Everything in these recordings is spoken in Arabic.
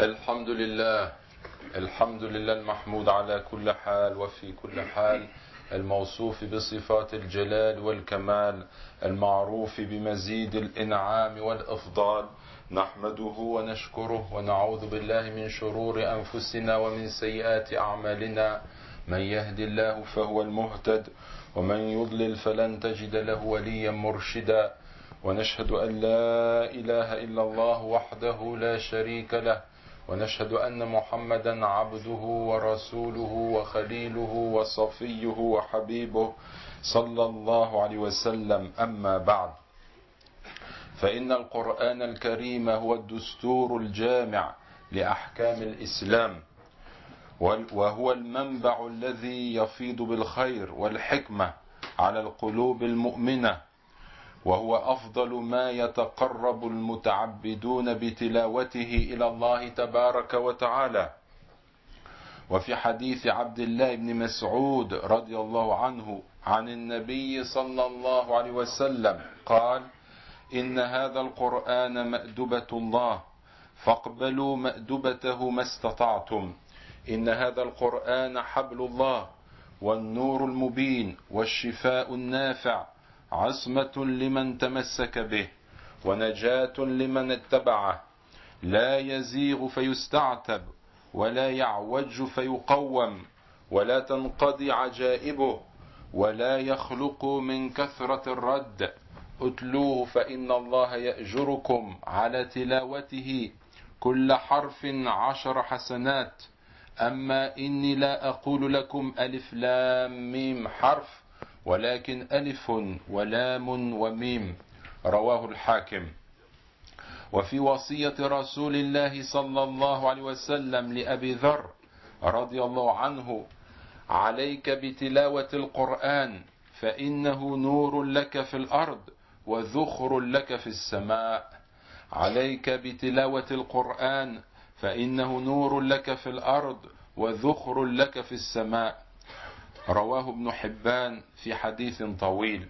الحمد لله الحمد لله المحمود على كل حال وفي كل حال الموصوف بصفات الجلال والكمال المعروف بمزيد الإنعام والأفضال. نحمده ونشكره ونعوذ بالله من شرور أنفسنا ومن سيئات أعمالنا. من يهد الله فهو المهتد ومن يضلل فلن تجد له وليا مرشدا. ونشهد أن لا إله إلا الله وحده لا شريك له ونشهد أن محمدا عبده ورسوله وخليله وصفيه وحبيبه صلى الله عليه وسلم. أما بعد فإن القرآن الكريم هو الدستور الجامع لأحكام الإسلام وهو المنبع الذي يفيض بالخير والحكمة على القلوب المؤمنة. وهو أفضل ما يتقرب المتعبدون بتلاوته إلى الله تبارك وتعالى. وفي حديث عبد الله بن مسعود رضي الله عنه عن النبي صلى الله عليه وسلم قال إن هذا القرآن مأدبة الله فاقبلوا مأدبته ما استطعتم. إن هذا القرآن حبل الله والنور المبين والشفاء النافع عصمة لمن تمسك به ونجاة لمن اتبعه. لا يزيغ فيستعتب ولا يعوج فيقوم ولا تنقضي عجائبه ولا يخلق من كثرة الرد. اتلوه فإن الله يأجركم على تلاوته كل حرف عشر حسنات. أما إني لا أقول لكم ألف لام ميم حرف. ولكن ألف ولام وميم رواه الحاكم. وفي وصية رسول الله صلى الله عليه وسلم لأبي ذر رضي الله عنه عليك بتلاوة القرآن فإنه نور لك في الأرض وذخر لك في السماء. عليك بتلاوة القرآن فإنه نور لك في الأرض وذخر لك في السماء. رواه ابن حبان في حديث طويل.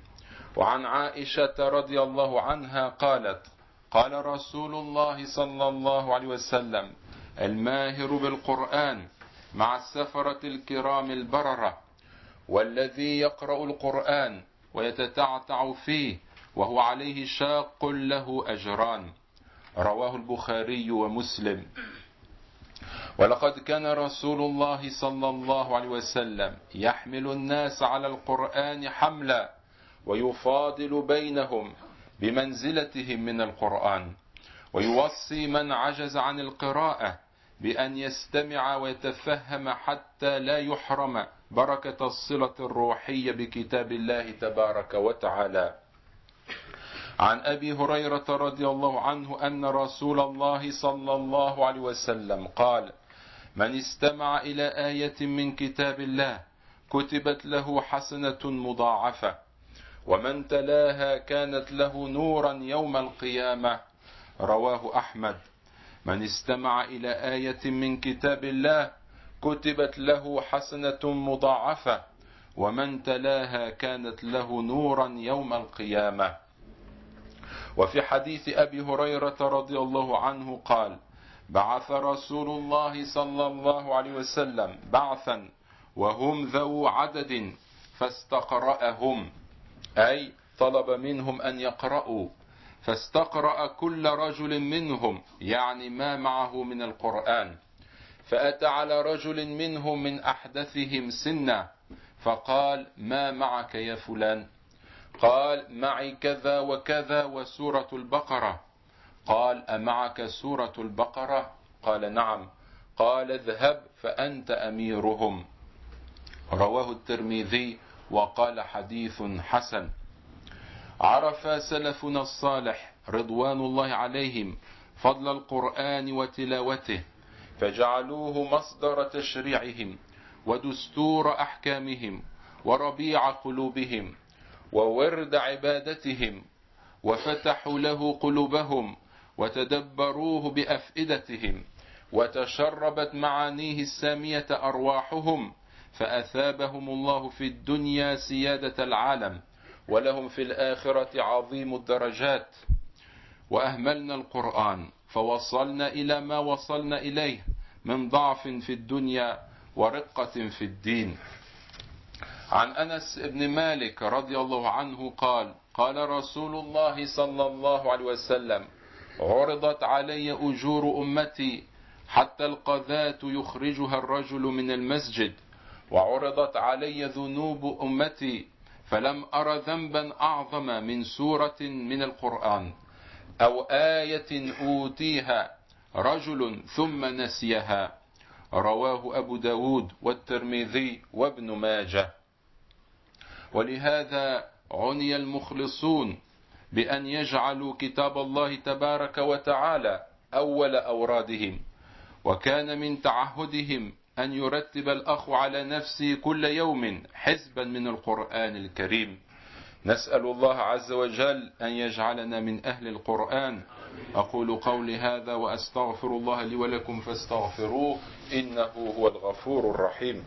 وعن عائشة رضي الله عنها قالت قال رسول الله صلى الله عليه وسلم الماهر بالقرآن مع السفرة الكرام البررة والذي يقرأ القرآن ويتتعتع فيه وهو عليه شاق له أجران. رواه البخاري ومسلم. ولقد كان رسول الله صلى الله عليه وسلم يحمل الناس على القرآن حملا ويفاضل بينهم بمنزلتهم من القرآن ويوصي من عجز عن القراءة بأن يستمع ويتفهم حتى لا يحرم بركة الصلة الروحية بكتاب الله تبارك وتعالى. عن أبي هريرة رضي الله عنه أن رسول الله صلى الله عليه وسلم قال: من استمع إلى آية من كتاب الله كتبت له حسنة مضاعفة ومن تلاها كانت له نورا يوم القيامة. رواه أحمد. من استمع إلى آية من كتاب الله كتبت له حسنة مضاعفة ومن تلاها كانت له نورا يوم القيامة. وفي حديث أبي هريرة رضي الله عنه قال بعث رسول الله صلى الله عليه وسلم بعثا وهم ذو عدد فاستقرأهم أي طلب منهم أن يقرأوا فاستقرأ كل رجل منهم يعني ما معه من القرآن فأتى على رجل منهم من أحدثهم سنا فقال ما معك يا فلان؟ قال معي كذا وكذا وسورة البقرة. قال أمعك سورة البقرة؟ قال نعم. قال اذهب فأنت أميرهم. رواه الترمذي وقال حديث حسن. عرف سلفنا الصالح رضوان الله عليهم فضل القرآن وتلاوته فجعلوه مصدر تشريعهم ودستور أحكامهم وربيع قلوبهم. وورد عبادتهم وفتحوا له قلوبهم وتدبروه بأفئدتهم وتشربت معانيه السامية أرواحهم فأثابهم الله في الدنيا سيادة العالم ولهم في الآخرة عظيم الدرجات. وأهملنا القرآن فوصلنا إلى ما وصلنا إليه من ضعف في الدنيا ورقة في الدين. عن أنس بن مالك رضي الله عنه قال قال رسول الله صلى الله عليه وسلم عرضت علي أجور أمتي حتى القذاة يخرجها الرجل من المسجد وعرضت علي ذنوب أمتي فلم أر ذنبا أعظم من سورة من القرآن أو آية أوتيها رجل ثم نسيها. رواه أبو داود والترمذي وابن ماجه. ولهذا عني المخلصون بأن يجعلوا كتاب الله تبارك وتعالى أول أورادهم وكان من تعهدهم أن يرتب الأخ على نفسه كل يوم حزبا من القرآن الكريم. نسأل الله عز وجل أن يجعلنا من أهل القرآن. أقول قولي هذا وأستغفر الله لي ولكم فاستغفروه إنه هو الغفور الرحيم.